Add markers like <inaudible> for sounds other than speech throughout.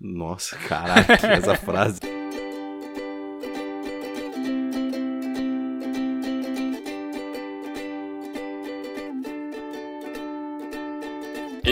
Nossa, caraca, essa frase. <laughs>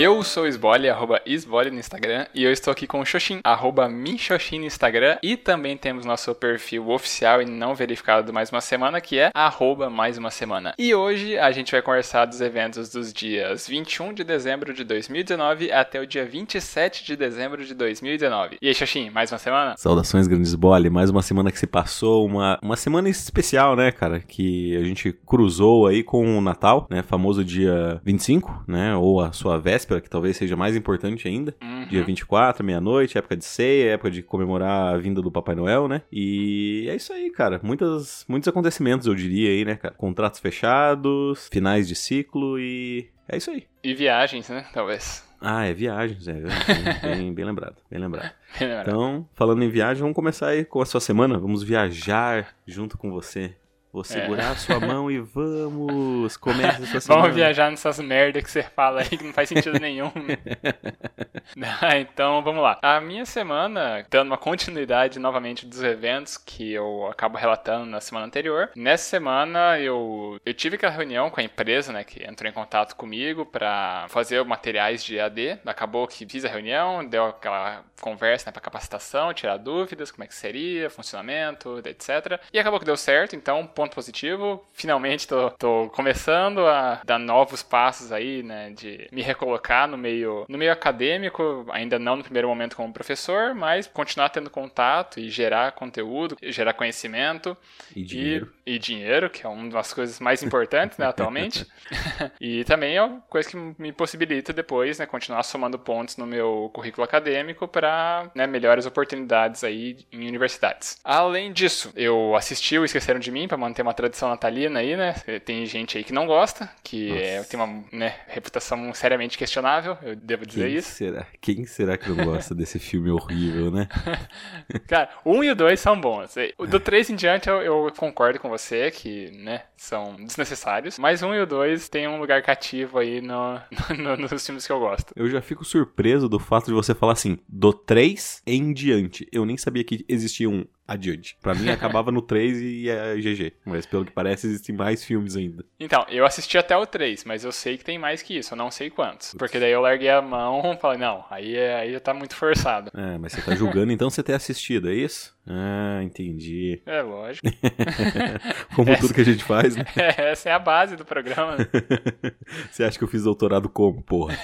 Eu sou o Sbole, arroba Sbole no Instagram, e eu estou aqui com o Xoxin, arroba Minxoxin no Instagram, e também temos nosso perfil oficial e não verificado do Mais Uma Semana, que é arroba Mais Uma Semana. E hoje a gente vai conversar dos eventos dos dias 21 de dezembro de 2019 até o dia 27 de dezembro de 2019. E aí, Xoxin, mais uma semana? Saudações, grandes Sbole, mais uma semana que se passou, uma, uma semana especial, né, cara, que a gente cruzou aí com o Natal, né, famoso dia 25, né, ou a sua véspera, véspera, que talvez seja mais importante ainda. Uhum. Dia 24, meia-noite, época de ceia, época de comemorar a vinda do Papai Noel, né? E é isso aí, cara. Muitas, muitos acontecimentos, eu diria aí, né, cara? Contratos fechados, finais de ciclo e é isso aí. E viagens, né? Talvez. Ah, é viagens, é. Bem, <laughs> bem, bem lembrado, bem lembrado. <laughs> Bem lembrado. Então, falando em viagem, vamos começar aí com a sua semana. Vamos viajar junto com você. Vou segurar a sua <laughs> mão e vamos! Comece sua semana. Vamos viajar nessas merda que você fala aí que não faz sentido nenhum. <laughs> <laughs> Ah, então vamos lá. A minha semana, dando uma continuidade novamente dos eventos que eu acabo relatando na semana anterior. Nessa semana eu, eu tive aquela reunião com a empresa, né, que entrou em contato comigo para fazer materiais de AD. Acabou que fiz a reunião, deu aquela conversa né, para capacitação, tirar dúvidas, como é que seria, funcionamento, etc. E acabou que deu certo, então ponto positivo. Finalmente tô, tô começando a dar novos passos aí, né, de me recolocar no meio, no meio acadêmico, ainda não no primeiro momento como professor, mas continuar tendo contato e gerar conteúdo, gerar conhecimento E dinheiro. e, e dinheiro, que é uma das coisas mais importantes, né, atualmente. <laughs> e também é uma coisa que me possibilita depois, né, continuar somando pontos no meu currículo acadêmico para né, melhores oportunidades aí em universidades. Além disso, eu assisti o Esqueceram de Mim para manter uma tradição natalina aí, né? Tem gente aí que não gosta, que é, tem uma né, reputação seriamente questionável, eu devo dizer Quem isso. será? Quem será que não gosta desse filme horrível, né? <laughs> Cara, um e o dois são bons. Do três em diante eu, eu concordo com você que, né, são desnecessários. Mas um e o dois tem um lugar cativo aí no, <laughs> no- nos filmes que eu gosto. Eu já fico surpreso do fato de você falar assim, do 3 em diante. Eu nem sabia que existia um adiante. Pra mim acabava no 3 e é GG. Mas pelo que parece existem mais filmes ainda. Então, eu assisti até o 3, mas eu sei que tem mais que isso, eu não sei quantos. Porque daí eu larguei a mão e falei, não, aí, é- aí já tá muito forçado. É, mas você tá julgando então você ter assistido, é isso? Ah, entendi. É lógico. <laughs> Como tudo que a gente faz, né? <laughs> Essa é a base do programa. né? <laughs> Você acha que eu fiz doutorado como, porra?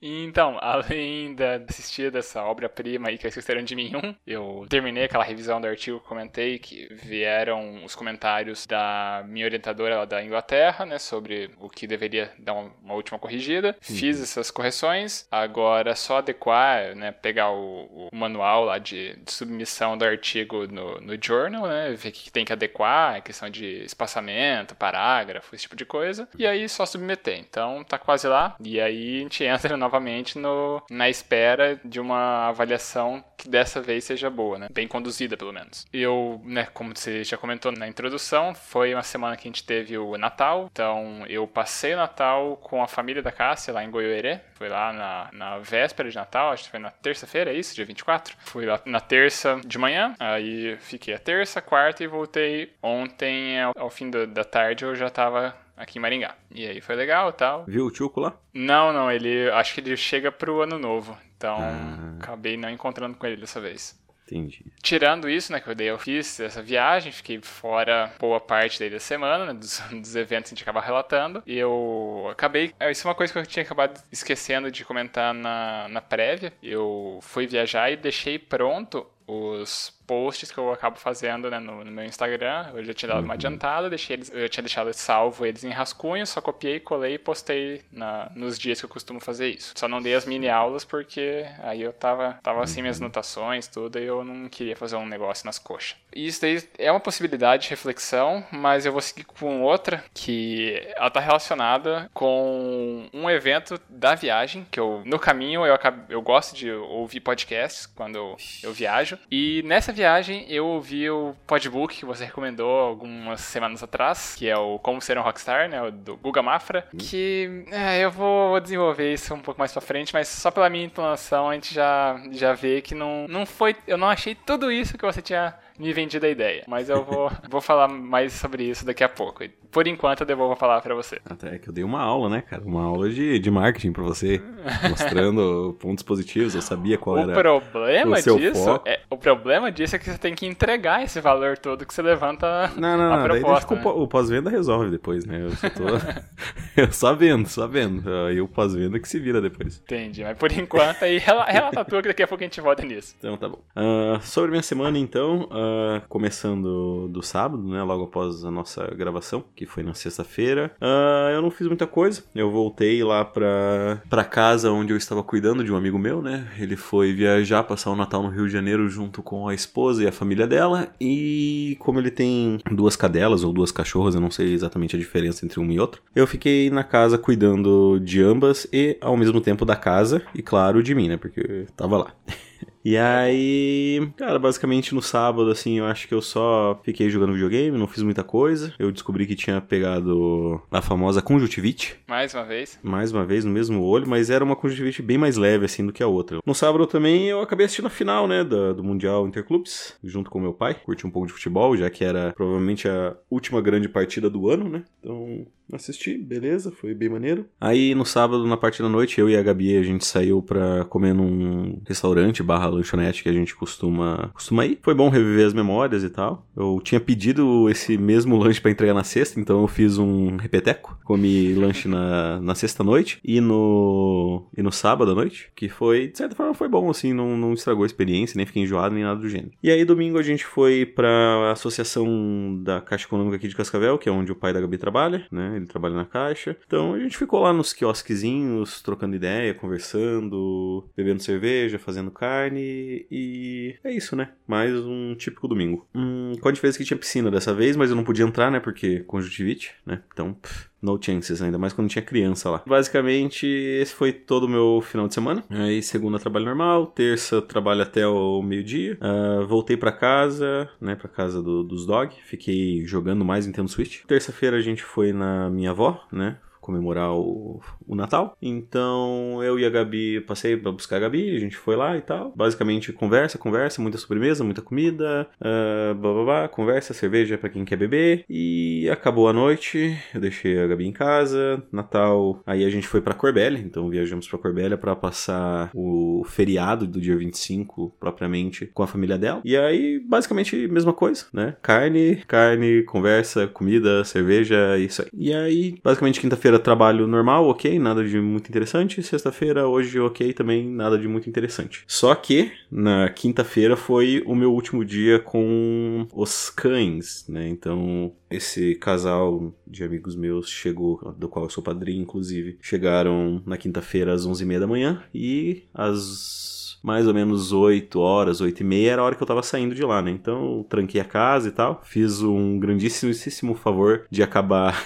Então, além de assistir dessa obra-prima aí que é Esqueceram de Mim 1, eu terminei aquela revisão do artigo que eu comentei, que vieram os comentários da minha orientadora lá da Inglaterra, né, sobre o que deveria dar uma, última corrigida. Fiz essas correções, agora é só adequar, né, pegar o, o manual lá de, de submissão do artigo no, no journal, né, ver o que tem que adequar, questão de espaçamento, parágrafo, esse tipo de coisa, e aí só submeter. Então, tá quase lá, e aí a gente <laughs> entra novamente no, na espera de uma avaliação que dessa vez seja boa, né? Bem conduzida, pelo menos. Eu, né, como você já comentou na introdução, foi uma semana que a gente teve o Natal, então eu passei o Natal com a família da Cássia lá em Goiôerê, foi lá na, na véspera de Natal, acho que foi na terça-feira, é isso? Dia 24? Fui lá na terça de manhã, aí fiquei a terça, quarta e voltei ontem ao, ao fim do- da tarde, eu já tava aqui em Maringá. E aí foi legal e tal. Viu o Tchuco lá? Não, não, ele acho que ele chega pro ano novo. Então, Ah. acabei não encontrando com ele dessa vez. Entendi. Tirando isso, né, que eu daí eu fiz essa viagem, fiquei fora boa parte daí da semana, né, dos, <laughs> dos eventos que a gente acaba relatando. E eu acabei. Isso é uma coisa que eu tinha acabado esquecendo de comentar na, na prévia. Eu fui viajar e deixei pronto os posts que eu acabo fazendo né, no, no meu Instagram. Eu já tinha dado uma adiantada, deixei eles, eu tinha deixado salvo eles em rascunho, só copiei, colei e postei na, nos dias que eu costumo fazer isso. Só não dei as mini aulas porque aí eu tava, tava assim minhas anotações, tudo, e eu não queria fazer um negócio nas coxas. E isso daí é uma possibilidade de reflexão, mas eu vou seguir com outra que ela tá relacionada com um evento da viagem, que eu, no caminho, eu, acabo, eu gosto de ouvir podcasts quando eu, eu viajo. E nessa viagem eu ouvi o podbook que você recomendou algumas semanas atrás, que é o Como Ser um Rockstar, né, o do Guga Mafra, hum. que é, eu vou desenvolver isso um pouco mais pra frente, mas só pela minha entonação a gente já, já vê que não, não foi, eu não achei tudo isso que você tinha me vendido a ideia. Mas eu vou, <laughs> vou falar mais sobre isso daqui a pouco. Por enquanto, eu devolvo a palavra pra você. Até que eu dei uma aula, né, cara? Uma aula de, de marketing pra você, mostrando <laughs> pontos positivos. Eu sabia qual o era problema o seu disso foco. É, o problema disso é que você tem que entregar esse valor todo que você levanta não, não, a não, proposta. Né? O pós-venda resolve depois, né? Eu só tô... <laughs> eu só vendo, só vendo. Aí o pós-venda que se vira depois. Entendi, mas por enquanto aí relata tua que daqui a pouco a gente volta nisso. Então tá bom. Uh, sobre minha semana, então, uh, começando começando do sábado, né? Logo após a nossa gravação, que foi na sexta-feira. Uh, eu não fiz muita coisa. Eu voltei lá pra, pra casa onde eu estava cuidando de um amigo meu, né? Ele foi viajar, passar o Natal no Rio de Janeiro junto com a esposa e a família dela. E como ele tem duas cadelas ou duas cachorras, eu não sei exatamente a diferença entre uma e outra, eu fiquei na casa cuidando de ambas e ao mesmo tempo da casa e, claro, de mim, né? Porque eu tava lá. <laughs> E aí, cara, basicamente no sábado, assim, eu acho que eu só fiquei jogando videogame, não fiz muita coisa. Eu descobri que tinha pegado a famosa conjuntivite. Mais uma vez. Mais uma vez, no mesmo olho, mas era uma conjuntivite bem mais leve, assim, do que a outra. No sábado também eu acabei assistindo a final, né, do, do Mundial Interclubes, junto com meu pai. Curti um pouco de futebol, já que era provavelmente a última grande partida do ano, né? Então, assisti, beleza, foi bem maneiro. Aí no sábado, na parte da noite, eu e a Gabi, a gente saiu pra comer num restaurante barra lanchonete que a gente costuma, costuma ir. Foi bom reviver as memórias e tal. Eu tinha pedido esse mesmo lanche para entregar na sexta, então eu fiz um repeteco. Comi lanche na, na sexta noite e no, e no sábado à noite, que foi, de certa forma, foi bom, assim, não, não estragou a experiência, nem fiquei enjoado, nem nada do gênero. E aí domingo a gente foi pra associação da Caixa Econômica aqui de Cascavel, que é onde o pai da Gabi trabalha, né? Ele trabalha na caixa. Então a gente ficou lá nos quiosquezinhos, trocando ideia, conversando, bebendo cerveja, fazendo carne e é isso, né? Mais um típico domingo. Hum, com a diferença que tinha piscina dessa vez, mas eu não podia entrar, né? Porque conjuntivite, né? Então, pff, no chances, ainda mais quando tinha criança lá. Basicamente, esse foi todo o meu final de semana. Aí, segunda, trabalho normal. Terça, trabalho até o meio-dia. Uh, voltei para casa, né, pra casa do, dos dog. Fiquei jogando mais Nintendo Switch. Terça-feira a gente foi na minha avó, né? Comemorar o, o Natal. Então eu e a Gabi passei para buscar a Gabi, a gente foi lá e tal. Basicamente conversa, conversa, muita sobremesa, muita comida, uh, blá, blá, blá, conversa, cerveja para quem quer beber. E acabou a noite, eu deixei a Gabi em casa. Natal, aí a gente foi para Corbélia, então viajamos para Corbélia para passar o feriado do dia 25 propriamente com a família dela. E aí basicamente mesma coisa, né? Carne, carne, conversa, comida, cerveja, isso aí. E aí basicamente quinta-feira trabalho normal, ok, nada de muito interessante. Sexta-feira, hoje, ok, também nada de muito interessante. Só que na quinta-feira foi o meu último dia com os cães, né? Então, esse casal de amigos meus chegou, do qual eu sou padrinho, inclusive, chegaram na quinta-feira às 11h30 da manhã e às mais ou menos 8 horas, 8 e meia, era a hora que eu tava saindo de lá, né? Então, tranquei a casa e tal. Fiz um grandíssimo favor de acabar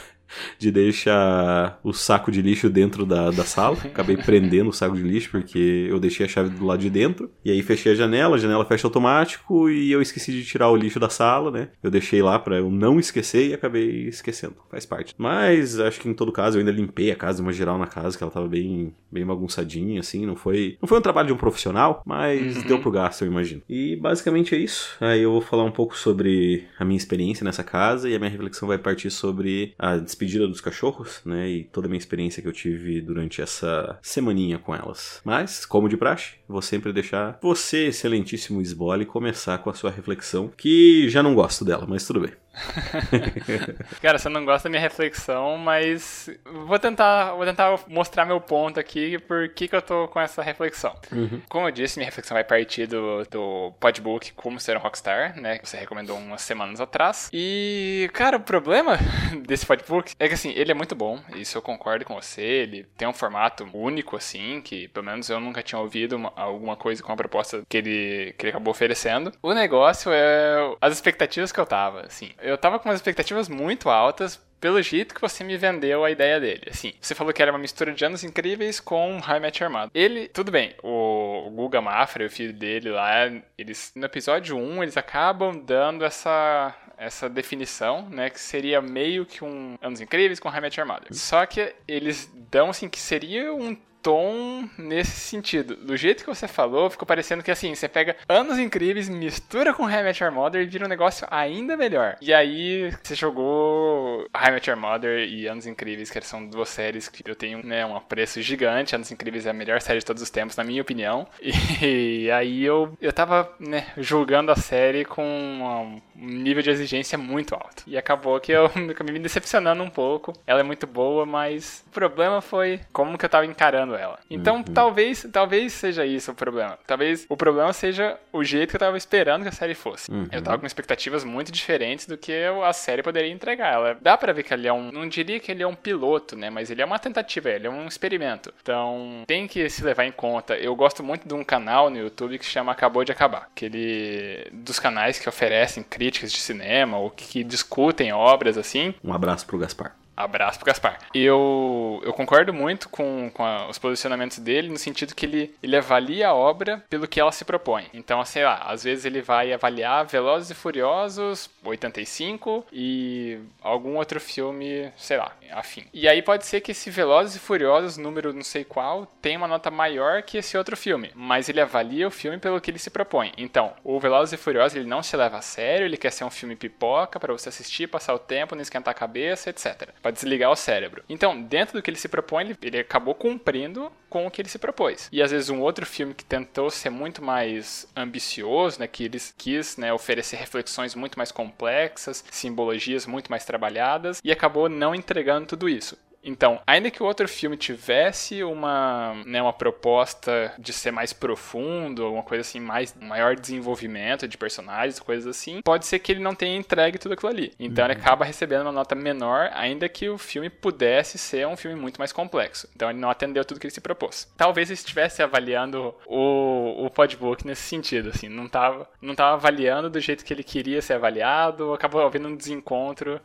de deixar o saco de lixo dentro da, da sala. <laughs> Acabei prendendo o saco de lixo porque eu deixei a chave do lado de dentro. E aí fechei a janela, a janela fecha automático e eu esqueci de tirar o lixo da sala, né? Eu deixei lá para eu não esquecer e acabei esquecendo. Faz parte. Mas acho que em todo caso eu ainda limpei a casa, uma geral na casa, que ela tava bem, bem bagunçadinha, assim. Não foi, não foi um trabalho de um profissional, mas uhum. deu pro gasto, eu imagino. E basicamente é isso. Aí eu vou falar um pouco sobre a minha experiência nessa casa e a minha reflexão vai partir sobre a despedida despedida dos cachorros, né? E toda a minha experiência que eu tive durante essa semaninha com elas. Mas, como de praxe, vou sempre deixar você, excelentíssimo Sbole, começar com a sua reflexão, que já não gosto dela, mas tudo bem. <laughs> Cara, você não gosta da minha reflexão, mas vou tentar, vou tentar mostrar meu ponto aqui por que, que eu tô com essa reflexão. Uhum. Como eu disse, minha reflexão vai partir do, do podbook Como Ser um Rockstar, né? Que você recomendou umas semanas atrás. E, cara, o problema <laughs> desse podbook é que, assim, ele é muito bom, isso eu concordo com você. Ele tem um formato único, assim, que pelo menos eu nunca tinha ouvido uma, alguma coisa com a proposta que ele, que ele acabou oferecendo. O negócio é as expectativas que eu tava, assim eu tava com umas expectativas muito altas pelo jeito que você me vendeu a ideia dele. Assim, você falou que era uma mistura de Anos Incríveis com High Match Armado. Ele, tudo bem, o Guga Mafra e o filho dele lá, eles no episódio 1, eles acabam dando essa essa definição, né, que seria meio que um Anos Incríveis com High Match Armada. Só que eles dão assim que seria um tom nesse sentido. Do jeito que você falou, ficou parecendo que assim, você pega anos incríveis, mistura com High Your Mother e vira um negócio ainda melhor. E aí você jogou High Your Mother e Anos Incríveis, que são duas séries que eu tenho né, um apreço gigante. Anos Incríveis é a melhor série de todos os tempos, na minha opinião. <laughs> E aí eu, eu tava né, julgando a série com um nível de exigência muito alto. E acabou que eu <laughs> acabei me decepcionando um pouco. Ela é muito boa, mas o problema foi como que eu tava encarando ela. Então, uhum. talvez, talvez seja isso o problema. Talvez o problema seja o jeito que eu tava esperando que a série fosse. Uhum. Eu tava com expectativas muito diferentes do que a série poderia entregar. Ela dá para ver que ele é um, não diria que ele é um piloto, né, mas ele é uma tentativa, ele é um experimento. Então, tem que se levar em conta. Eu gosto muito de um canal no YouTube que se chama Acabou de Acabar, que ele dos canais que oferecem críticas de cinema ou que discutem obras assim. Um abraço pro Gaspar. Abraço pro Gaspar. Eu, eu concordo muito com, com a, os posicionamentos dele, no sentido que ele, ele avalia a obra pelo que ela se propõe. Então, sei lá, às vezes ele vai avaliar Velozes e Furiosos 85 e algum outro filme, sei lá, afim. E aí pode ser que esse Velozes e Furiosos, número não sei qual, tenha uma nota maior que esse outro filme, mas ele avalia o filme pelo que ele se propõe. Então, o Velozes e Furiosos, ele não se leva a sério, ele quer ser um filme pipoca para você assistir, passar o tempo, não esquentar a cabeça, etc para desligar o cérebro. Então, dentro do que ele se propõe, ele, ele acabou cumprindo com o que ele se propôs. E às vezes um outro filme que tentou ser muito mais ambicioso, né, que ele quis né, oferecer reflexões muito mais complexas, simbologias muito mais trabalhadas, e acabou não entregando tudo isso. Então, ainda que o outro filme tivesse uma, né, uma proposta de ser mais profundo, uma coisa assim, mais maior desenvolvimento de personagens, coisas assim, pode ser que ele não tenha entregue tudo aquilo ali. Então, uhum. ele acaba recebendo uma nota menor, ainda que o filme pudesse ser um filme muito mais complexo. Então, ele não atendeu tudo que ele se propôs. Talvez ele estivesse avaliando o, o podbook nesse sentido, assim, não estava não tava avaliando do jeito que ele queria ser avaliado, acabou havendo um desencontro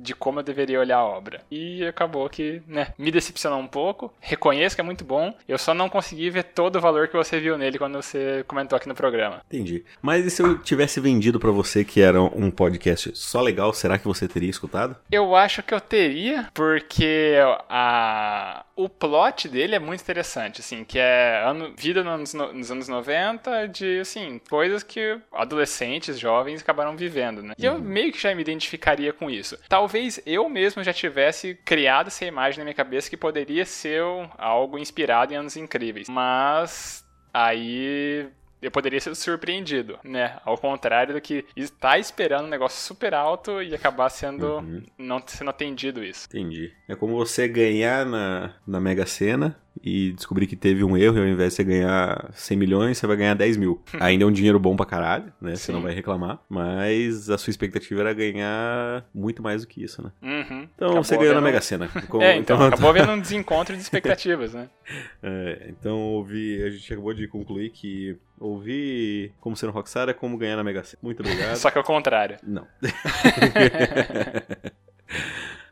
de como eu deveria olhar a obra. E acabou que, né, me decepcionou um pouco. Reconheço que é muito bom, eu só não consegui ver todo o valor que você viu nele quando você comentou aqui no programa. Entendi. Mas e se eu tivesse vendido para você que era um podcast só legal, será que você teria escutado? Eu acho que eu teria, porque a o plot dele é muito interessante, assim, que é ano, vida nos, nos, anos 90 de, assim, coisas que adolescentes, jovens acabaram vivendo, né? E eu uhum. meio que já me identificaria com isso. Talvez eu mesmo já tivesse criado essa imagem na minha cabeça que poderia ser algo inspirado em Anos Incríveis. Mas aí eu poderia ser surpreendido, né? Ao contrário do que estar esperando um negócio super alto e acabar sendo uhum. não sendo atendido isso. Entendi. É como você ganhar na, na Mega Sena e descobrir que teve um erro e ao invés de você ganhar 100 milhões, você vai ganhar 10 mil. Ainda é um dinheiro bom pra caralho, né? Sim. Você não vai reclamar. Mas a sua expectativa era ganhar muito mais do que isso, né? Uhum. Então acabou você ganhou na Mega Sena. <laughs> É, então, então acabou havendo um <laughs> desencontro de expectativas, né? É, então ouvi, a gente acabou de concluir que ouvir como ser um Rockstar é como ganhar na Mega Sena. Muito obrigado. <laughs> Só que ao contrário. Não.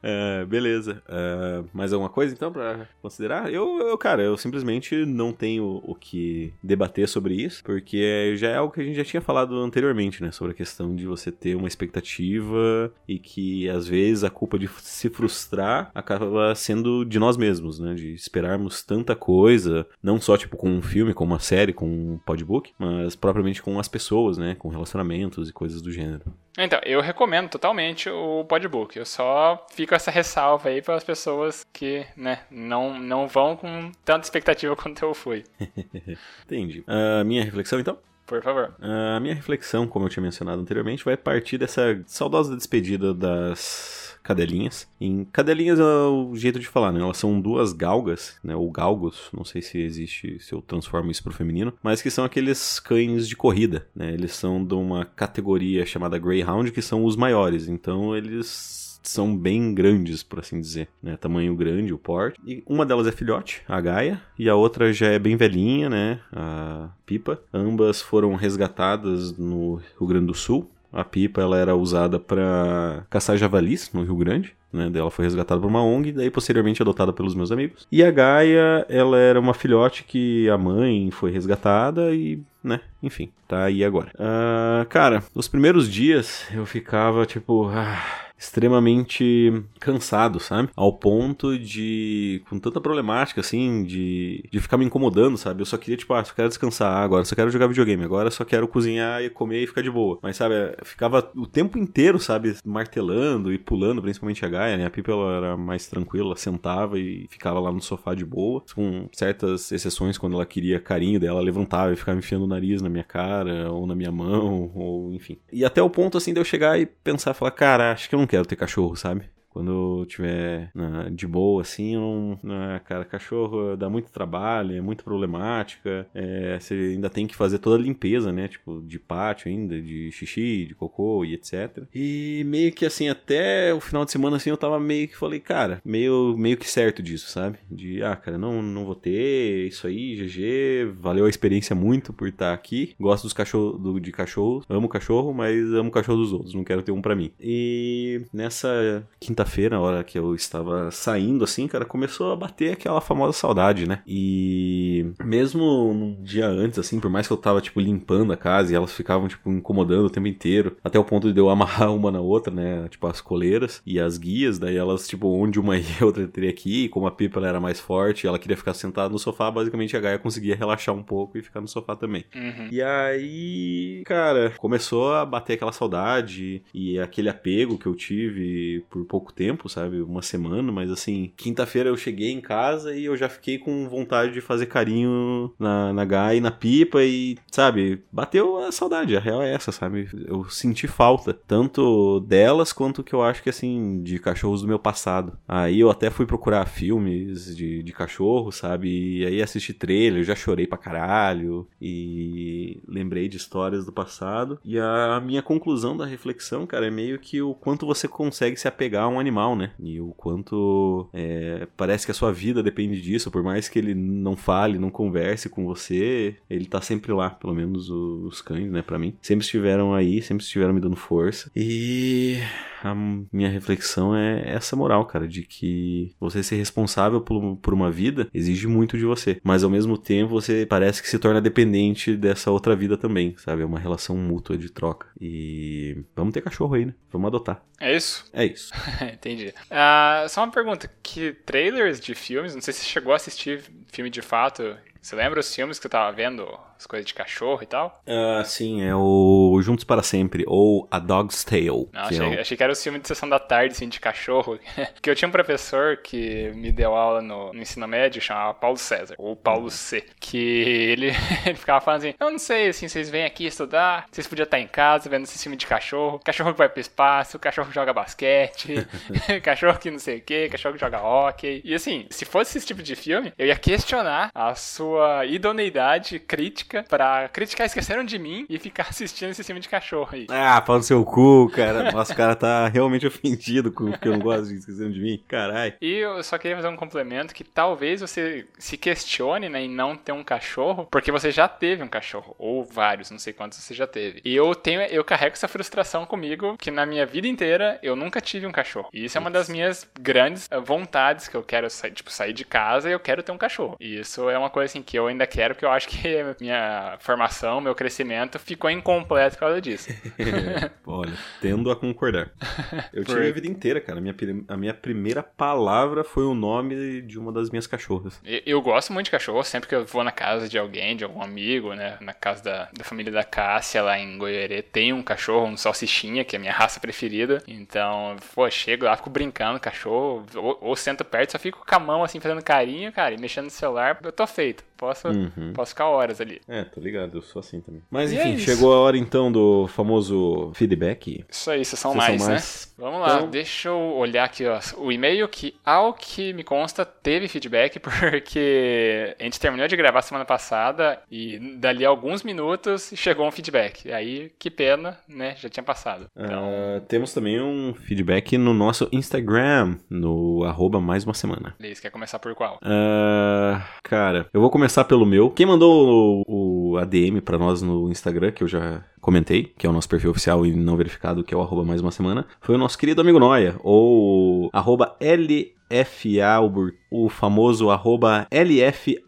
Uh, beleza. Uh, mais alguma coisa então para considerar? Eu, eu, cara, eu simplesmente não tenho o que debater sobre isso, porque já é algo que a gente já tinha falado anteriormente, né? Sobre a questão de você ter uma expectativa e que às vezes a culpa de se frustrar acaba sendo de nós mesmos, né? De esperarmos tanta coisa, não só tipo com um filme, com uma série, com um podbook, mas propriamente com as pessoas, né? Com relacionamentos e coisas do gênero. Então, eu recomendo totalmente o podbook. Eu só fico essa ressalva aí para as pessoas que, né, não, não vão com tanta expectativa <laughs> quanto eu fui. <laughs> Entendi. A uh, minha reflexão, então? Por favor. Uh, a minha reflexão, como eu tinha mencionado anteriormente, vai partir dessa saudosa despedida das cadelinhas. Em cadelinhas é o jeito de falar, né? Elas são duas galgas, né? Ou galgos, não sei se existe, se eu transformo isso pro feminino, mas que são aqueles cães de corrida, né? Eles são de uma categoria chamada Greyhound, que são os maiores. Então eles são bem grandes, por assim dizer, né? Tamanho grande, o porte. E uma delas é filhote, a Gaia, e a outra já é bem velhinha, né? A Pipa. Ambas foram resgatadas no Rio Grande do Sul a pipa ela era usada para caçar javalis no Rio Grande. né? Ela foi resgatada por uma ONG, daí posteriormente adotada pelos meus amigos. E a Gaia, ela era uma filhote que a mãe foi resgatada e né? Enfim, tá aí agora. Uh, cara, os primeiros dias eu ficava tipo. Ah, extremamente cansado, sabe? Ao ponto de, com tanta problemática, assim, de, de ficar me incomodando, sabe? Eu só queria, tipo, ah, só quero descansar agora, só quero jogar videogame, agora só quero cozinhar e comer e ficar de boa. Mas, sabe, ficava o tempo inteiro, sabe, martelando e pulando, principalmente a Gaia, né? A Pipa, ela era mais tranquila, sentava e ficava lá no sofá de boa, com certas exceções, quando ela queria carinho dela, levantava e ficava enfiando o nariz na minha cara, ou na minha mão, <laughs> ou enfim. E até o ponto, assim, de eu chegar e pensar, falar, cara, acho que eu não quero ter cachorro, sabe? Quando eu tiver na, de boa, assim, eu não, cara, cachorro dá muito trabalho, é muito problemática. É, você ainda tem que fazer toda a limpeza, né? Tipo, de pátio ainda, de xixi, de cocô e etc. E meio que assim, até o final de semana, assim, eu tava meio que falei, cara, meio, meio que certo disso, sabe? De, ah, cara, não, não vou ter, isso aí, GG, valeu a experiência muito por estar aqui. Gosto dos cachorros, do, de cachorro, amo cachorro, mas amo cachorro dos outros, não quero ter um para mim. E nessa quinta quinta-feira, na hora que eu estava saindo, assim, cara, começou a bater aquela famosa saudade, né? E mesmo um dia antes, assim, por mais que eu tava, tipo, limpando a casa e elas ficavam, tipo, incomodando o tempo inteiro, até o ponto de eu amarrar <laughs> uma na outra, né? Tipo, as coleiras e as guias, daí elas, tipo, onde uma <laughs> e outra teria que ir, como a Pipa ela era mais forte, ela queria ficar sentada no sofá, basicamente a Gaia conseguia relaxar um pouco e ficar no sofá também. Uhum. E aí, cara, começou a bater aquela saudade e aquele apego que eu tive por pouco pouco tempo, sabe? Uma semana, mas assim, quinta-feira eu cheguei em casa e eu já fiquei com vontade de fazer carinho na, na Gai na pipa e, sabe, bateu a saudade. A real é essa, sabe? Eu senti falta, tanto delas quanto que eu acho que, assim, de cachorros do meu passado. Aí eu até fui procurar filmes de, de cachorro, sabe? E aí assisti trailer, já chorei pra caralho e lembrei de histórias do passado. E a minha conclusão da reflexão, cara, é meio que o quanto você consegue se apegar a um animal, né? E o quanto é, parece que a sua vida depende disso, por mais que ele não fale, não converse com você, ele tá sempre lá, pelo menos os cães, né, para mim. Sempre estiveram aí, sempre estiveram me dando força. E a minha reflexão é essa moral, cara, de que você ser responsável por, por uma vida exige muito de você, mas ao mesmo tempo você parece que se torna dependente dessa outra vida também, sabe? É uma relação mútua de troca. E vamos ter cachorro aí, né? Vamos adotar. É isso? É isso. <laughs> Entendi. Uh, só uma pergunta: que trailers de filmes, não sei se você chegou a assistir filme de fato você lembra os filmes que você tava vendo, as coisas de cachorro e tal? Uh, sim, é o Juntos para Sempre, ou A Dog's Tale. Não, achei, é o... achei, que era o filme de sessão da tarde, assim, de cachorro. <laughs> Porque eu tinha um professor que me deu aula no, no ensino médio, chamava Paulo César, ou Paulo uhum. C. Que ele, <laughs> ele ficava falando assim, eu não sei, assim, vocês vêm aqui estudar, vocês podiam estar em casa vendo esse filme de cachorro, cachorro que vai pro espaço, cachorro que joga basquete, <laughs> cachorro que não sei o que, cachorro que joga hockey. E assim, se fosse esse tipo de filme, eu ia questionar a sua idoneidade crítica pra criticar Esqueceram de Mim e ficar <laughs> assistindo esse filme de cachorro aí. Ah, pau no seu cu, cara. Nossa, o cara tá realmente ofendido com que eu não gosto de Esqueceram de Mim. Caralho. E eu só queria fazer um complemento que talvez você se questione, né, em não ter um cachorro, porque você já teve um cachorro, ou vários, não sei quantos você já teve. E eu tenho, eu carrego essa frustração comigo, que na minha vida inteira eu nunca tive um cachorro. E isso é uma das minhas grandes eh, vontades que eu quero, tipo, sair de casa e eu quero ter um cachorro. E isso é uma coisa assim que eu ainda quero, porque eu acho que <laughs> minha formação, meu crescimento ficou incompleto por causa disso. <laughs> Olha, tendo a concordar. Eu por... tive a vida inteira, cara. A minha, a minha primeira palavra foi o nome de uma das minhas cachorras. Eu, eu, gosto muito de cachorro, sempre que eu vou na casa de alguém, de algum amigo, né? Na casa da, da família da Cássia, lá em Goiânia, tem um cachorro, um salsichinha, que é a minha raça preferida. Então, pô, chego lá, fico brincando, cachorro, ou, ou sento perto, só fico com a mão assim, fazendo carinho, cara, e mexendo no celular, eu tô feito. Posso, uhum. posso ficar horas ali. É, tô ligado, eu sou assim também. Mas e enfim, é chegou a hora então do famoso feedback. Isso aí, sessão mais, mais, né? Vamos lá, então... deixa eu olhar aqui, ó. O e-mail que, ao que me consta, teve feedback, <laughs> porque a gente terminou de gravar semana passada e dali a alguns minutos chegou um feedback. E aí, que pena, né? Já tinha passado. Então... Uh, temos também um feedback no nosso Instagram, no arroba mais uma semana. Liz, quer começar por qual? Uh, cara, eu vou começar pelo meu. Quem mandou o, o ADM para nós no Instagram, que eu já comentei, que é o nosso perfil oficial e não verificado, que é o arroba mais uma semana, foi o nosso querido amigo Noia, ou arroba LFA, o famoso arroba LF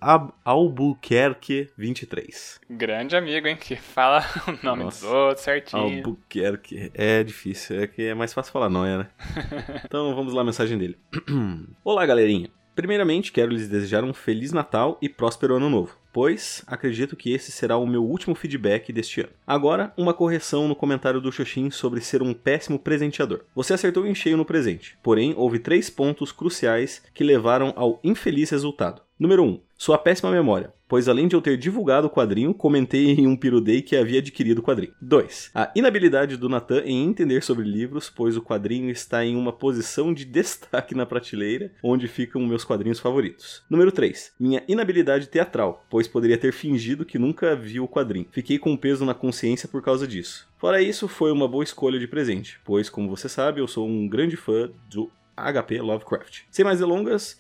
Albuquerque23. Grande amigo, hein? Que fala <laughs> o nome Nossa, dos outros certinho. Albuquerque. É difícil, é que é mais fácil falar Noia, né? <laughs> então vamos lá a mensagem dele. <clears throat> Olá, galerinha. Primeiramente, quero lhes desejar um Feliz Natal e próspero Ano Novo, pois acredito que esse será o meu último feedback deste ano. Agora, uma correção no comentário do Xoxin sobre ser um péssimo presenteador. Você acertou em cheio no presente, porém houve três pontos cruciais que levaram ao infeliz resultado. Número 1. Um, sua péssima memória, pois além de eu ter divulgado o quadrinho, comentei em um Pirudei que havia adquirido o quadrinho. 2. A inabilidade do Natan em entender sobre livros, pois o quadrinho está em uma posição de destaque na prateleira, onde ficam meus quadrinhos favoritos. Número 3. Minha inabilidade teatral, pois poderia ter fingido que nunca viu o quadrinho. Fiquei com peso na consciência por causa disso. Fora isso, foi uma boa escolha de presente, pois, como você sabe, eu sou um grande fã do HP Lovecraft. Sem mais delongas,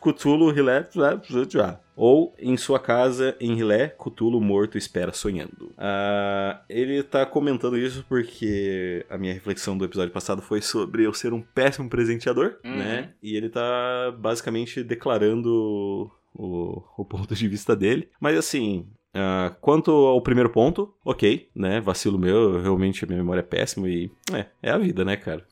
Cthulhu ou em sua casa em Rilé, Cthulhu morto espera sonhando. Uh, ele tá comentando isso porque a minha reflexão do episódio passado foi sobre eu ser um péssimo presenteador, uhum. né? E ele tá basicamente declarando o, o ponto de vista dele. Mas assim, Uh, quanto ao primeiro ponto, ok, né? Vacilo meu, realmente a minha memória é péssima e. É, é a vida, né, cara?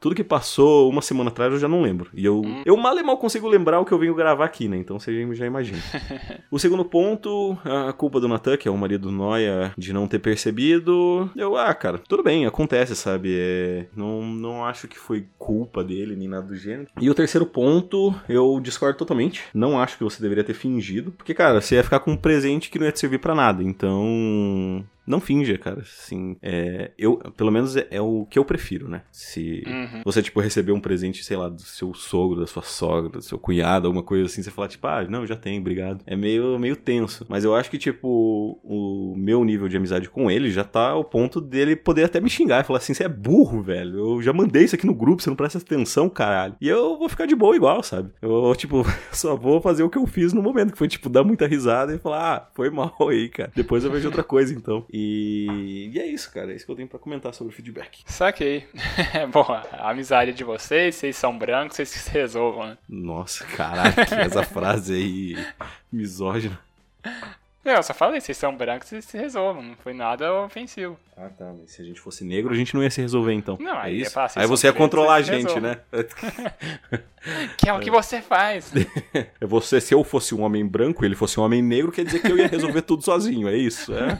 Tudo que passou uma semana atrás eu já não lembro. E eu, hum. eu mal e mal consigo lembrar o que eu venho gravar aqui, né? Então você já imagina. <laughs> o segundo ponto, a culpa do Natan, que é o marido do Noia, de não ter percebido. Eu, ah, cara, tudo bem, acontece, sabe? É, não, não acho que foi culpa dele nem nada do gênero. E o terceiro ponto, eu discordo totalmente. Não acho que você deveria ter fingido. Porque, cara, você ia ficar com um presente que não ia te servir para nada. Então, não finja, cara. Assim, é, eu, pelo menos é, é, o que eu prefiro, né? Se uhum. você, tipo, receber um presente, sei lá, do seu sogro, da sua sogra, do seu cunhado, alguma coisa assim, você falar, tipo, ah, não, já tem, obrigado. É meio, meio tenso. Mas eu acho que, tipo, o meu nível de amizade com ele já tá ao ponto dele poder até me xingar e falar assim, você é burro, velho. Eu já mandei isso aqui no grupo, você não presta atenção, caralho. E eu vou ficar de boa igual, sabe? Eu, <laughs> tipo, só vou fazer o que eu fiz no momento, que foi, tipo, dar muita risada e falar, ah, foi <laughs> mal aí, cara. Depois eu vejo outra coisa, então. E, e é isso, cara. É isso que eu tenho para comentar sobre o feedback. Saquei. <laughs> Bom, a amizade de vocês, vocês são brancos, vocês se resolvam, né? Nossa, caraca, essa <laughs> frase aí misógina. Não, eu só falei, vocês são brancos, vocês se resolvam. Não foi nada ofensivo. Ah, tá. Mas se a gente fosse negro, a gente não ia se resolver, então. Não, aí é isso? Aí você ia controlar a gente, né? <laughs> que é o que você faz. É você, se eu fosse um homem branco e ele fosse um homem negro, quer dizer que eu ia resolver tudo sozinho, é isso? É?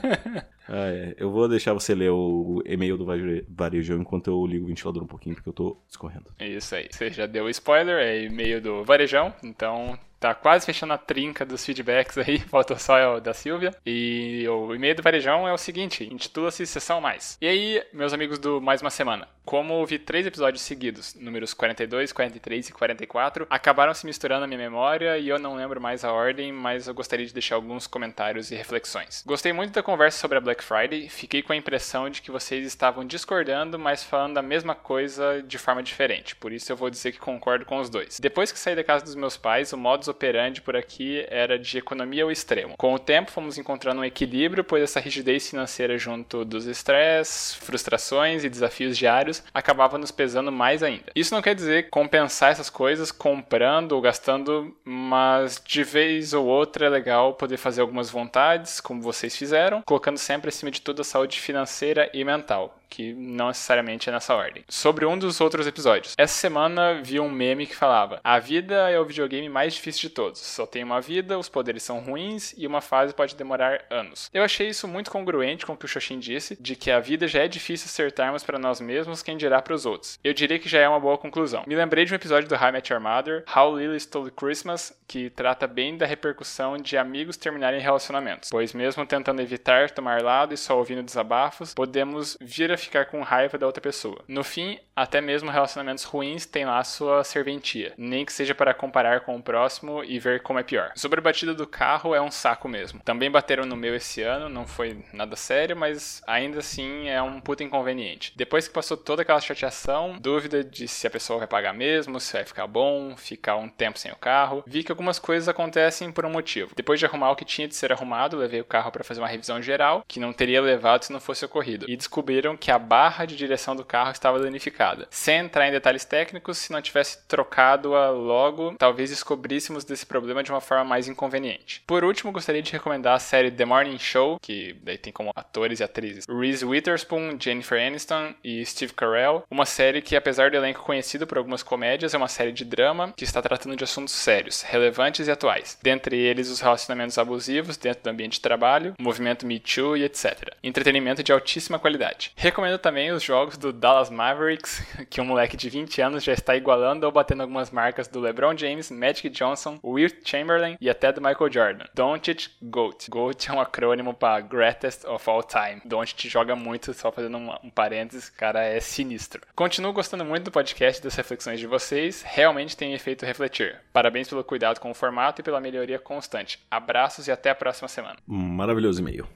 Ah, é. Eu vou deixar você ler o e-mail do Varejão enquanto eu ligo o ventilador um pouquinho, porque eu tô escorrendo. Isso aí. Você já deu spoiler, é e-mail do Varejão, então tá quase fechando a trinca dos feedbacks aí, <laughs> faltou só o da Silvia. E o e-mail do Varejão é o seguinte, intitula-se Sessão Mais. E aí, meus amigos do Mais Uma Semana, como ouvi três episódios seguidos, números 42, 43 e 44, acabaram se misturando na minha memória e eu não lembro mais a ordem, mas eu gostaria de deixar alguns comentários e reflexões. Gostei muito da conversa sobre a Black Friday, fiquei com a impressão de que vocês estavam discordando, mas falando a mesma coisa de forma diferente, por isso eu vou dizer que concordo com os dois. Depois que saí da casa dos meus pais, o modus operandi por aqui era de economia ao extremo. Com o tempo, fomos encontrando um equilíbrio, pois essa rigidez financeira junto dos estresse, frustrações e desafios diários acabava nos pesando mais ainda. Isso não quer dizer compensar essas coisas comprando ou gastando, mas de vez ou outra é legal poder fazer algumas vontades, como vocês fizeram, colocando sempre acima de tudo a saúde financeira e mental que não necessariamente é nessa ordem. Sobre um dos outros episódios. Essa semana vi um meme que falava: A vida é o videogame mais difícil de todos. Só tem uma vida, os poderes são ruins e uma fase pode demorar anos. Eu achei isso muito congruente com o que o Xoxin disse, de que a vida já é difícil acertarmos para nós mesmos, quem dirá para os outros. Eu diria que já é uma boa conclusão. Me lembrei de um episódio do I Met Your Mother, How Lily Stole Christmas, que trata bem da repercussão de amigos terminarem relacionamentos, pois mesmo tentando evitar tomar lado e só ouvindo desabafos, podemos vir a ficar com raiva da outra pessoa. No fim, até mesmo relacionamentos ruins têm lá sua serventia, nem que seja para comparar com o próximo e ver como é pior. Sobre a batida do carro, é um saco mesmo. Também bateram no meu esse ano, não foi nada sério, mas ainda assim é um puta inconveniente. Depois que passou toda aquela chateação, dúvida de se a pessoa vai pagar mesmo, se vai ficar bom, ficar um tempo sem o carro, vi que algumas coisas acontecem por um motivo. Depois de arrumar o que tinha de ser arrumado, levei o carro para fazer uma revisão geral, que não teria levado se não fosse ocorrido, e descobriram que a barra de direção do carro estava danificada. Sem entrar em detalhes técnicos, se não tivesse trocado-a logo, talvez descobríssemos desse problema de uma forma mais inconveniente. Por último, gostaria de recomendar a série The Morning Show, que daí tem como atores e atrizes Reese Witherspoon, Jennifer Aniston e Steve Carell, uma série que, apesar do elenco conhecido por algumas comédias, é uma série de drama que está tratando de assuntos sérios, relevantes e atuais, dentre eles os relacionamentos abusivos dentro do ambiente de trabalho, o movimento Me Too e etc. Entretenimento de altíssima qualidade. Recomendo também os jogos do Dallas Mavericks, que um moleque de 20 anos já está igualando ou batendo algumas marcas do LeBron James, Magic Johnson, Wilt Chamberlain e até do Michael Jordan. Doncic GOAT. GOAT é um acrônimo para Greatest of All Time. Doncic joga muito, só fazendo um, um parênteses, cara é sinistro. Continuo gostando muito do podcast das reflexões de vocês, realmente tem feito refletir. Parabéns pelo cuidado com o formato e pela melhoria constante. Abraços e até a próxima semana. Maravilhoso e-mail.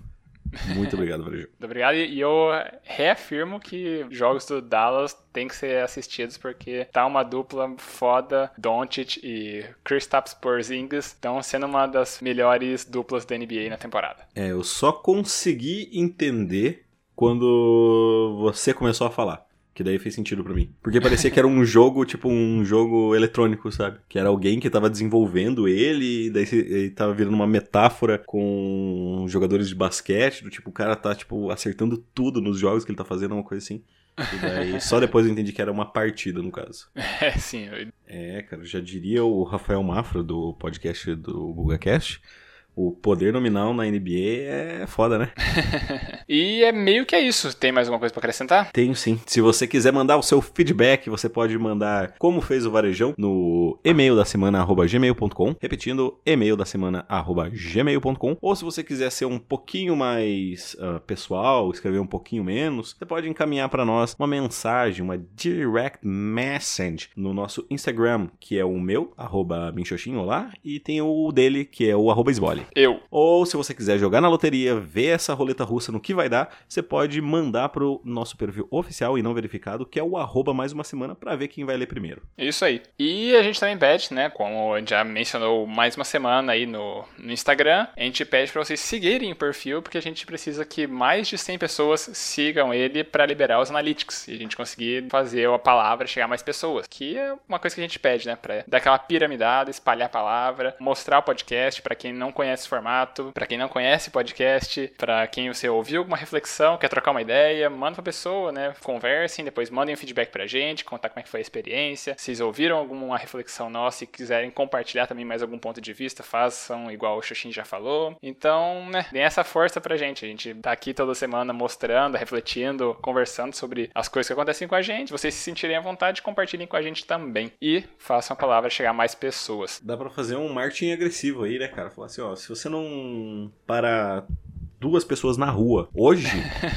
Muito obrigado, Varejão. Muito obrigado. E eu reafirmo que jogos do Dallas têm que ser assistidos porque tá uma dupla foda. Doncic e Kristaps Porzingis estão sendo uma das melhores duplas da NBA na temporada. É, eu só consegui entender quando você começou a falar. Que daí fez sentido para mim. Porque parecia que era um <laughs> jogo, tipo um jogo eletrônico, sabe? Que era alguém que tava desenvolvendo ele, e daí ele tava virando uma metáfora com jogadores de basquete, do tipo, o cara tá, tipo, acertando tudo nos jogos que ele tá fazendo, uma coisa assim. E daí <laughs> só depois eu entendi que era uma partida, no caso. <laughs> É, sim. Eu... É, cara, já diria o Rafael Mafra do podcast do GugaCast o poder nominal na NBA é foda, né? <laughs> e é meio que é isso. Tem mais alguma coisa para acrescentar? Tenho sim. Se você quiser mandar o seu feedback, você pode mandar como fez o Varejão no e-mail da semana gmail.com, repetindo e-mail da semana gmail.com, ou se você quiser ser um pouquinho mais uh, pessoal, escrever um pouquinho menos, você pode encaminhar para nós uma mensagem, uma direct message no nosso Instagram, que é o meu, arroba minxoxinho lá, e tem o dele, que é o arroba esbole. Eu. Ou se você quiser jogar na loteria, ver essa roleta russa no que vai dar, você pode mandar pro nosso perfil oficial e não verificado, que é o arroba mais uma semana, para ver quem vai ler primeiro. Isso aí. E a gente também pede, né, como a gente já mencionou mais uma semana aí no, no Instagram, a gente pede para vocês seguirem o perfil, porque a gente precisa que mais de 100 pessoas sigam ele para liberar os analytics e a gente conseguir fazer a palavra chegar a mais pessoas, que é uma coisa que a gente pede, né, para dar aquela piramidada, espalhar a palavra, mostrar o podcast para quem não conhece esse formato, para quem não conhece podcast, para quem você ouviu alguma reflexão, quer trocar uma ideia, manda pra pessoa, né? Conversem, depois mandem um feedback pra gente, contar como é que foi a experiência. Se vocês ouviram alguma reflexão nossa e quiserem compartilhar também mais algum ponto de vista, façam igual o Xuxin já falou. Então, né, deem essa força pra gente. A gente tá aqui toda semana mostrando, refletindo, conversando sobre as coisas que acontecem com a gente. Vocês se sentirem à vontade, compartilhem com a gente também. E façam a palavra chegar a mais pessoas. Dá pra fazer um marketing agressivo aí, né, cara? Falar assim, ó, se você não para duas pessoas na rua hoje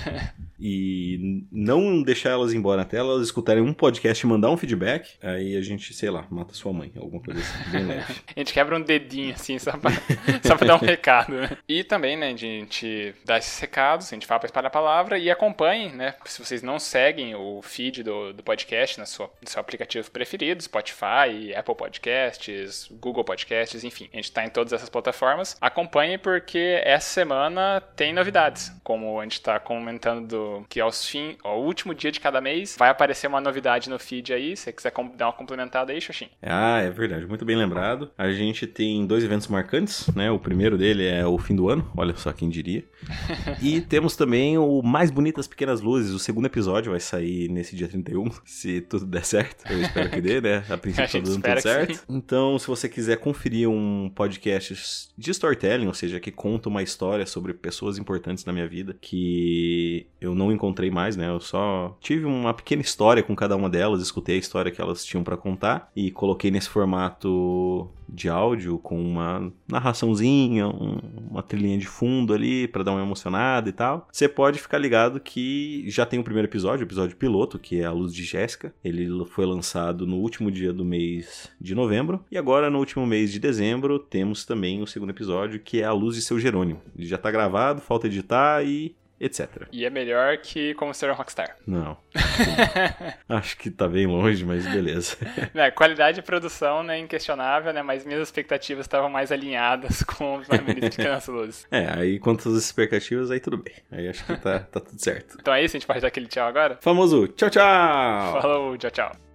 <laughs> e não deixar elas embora até elas escutarem um podcast e mandar um feedback, aí a gente, sei lá, mata sua mãe, alguma coisa assim, bem leve. <laughs> a gente quebra um dedinho assim, só pra, <laughs> só pra dar um recado, né? E também, né, a gente dá esses recados, a gente fala pra espalhar a palavra e acompanhem, né? Se vocês não seguem o feed do, do podcast na sua, no seu aplicativo preferido, Spotify, Apple Podcasts, Google Podcasts, enfim, a gente tá em todas essas plataformas. Acompanhe porque essa semana tem novidades, como a gente tá comentando do que aos fim, ao último dia de cada mês, vai aparecer uma novidade no feed aí. Se você quiser dar uma complementada aí, Xoxin. Ah, é verdade. Muito bem lembrado. A gente tem dois eventos marcantes, né? O primeiro dele é o fim do ano. Olha só quem diria. <laughs> e temos também o Mais Bonitas Pequenas Luzes. O segundo episódio vai sair nesse dia 31, se tudo der certo. Eu espero que dê, né? A princípio <laughs> tá dando tudo certo. Sim. Então, se você quiser conferir um podcast de storytelling, ou seja, que conta uma história sobre pessoas importantes na minha vida, que eu não encontrei mais, né? Eu só tive uma pequena história com cada uma delas, escutei a história que elas tinham para contar e coloquei nesse formato de áudio com uma narraçãozinha, um, uma trilhinha de fundo ali para dar uma emocionada e tal. Você pode ficar ligado que já tem o primeiro episódio, o episódio piloto, que é A Luz de Jéssica. Ele foi lançado no último dia do mês de novembro. E agora, no último mês de dezembro, temos também o segundo episódio, que é A Luz de Seu Jerônimo. Ele já tá gravado, falta editar e etc. E é melhor que como ser um Rockstar. Não. <laughs> Acho que tá bem longe, mas beleza. <laughs> É, qualidade de produção, né, inquestionável, né, mas minhas expectativas estavam mais alinhadas <laughs> com os Lamentos de Crianças Luzes. É, aí quanto às expectativas, aí tudo bem. Aí acho que tá, tá tudo certo. Então é isso, a gente pode dar aquele tchau agora? Famoso, tchau, tchau! Falou, tchau, tchau.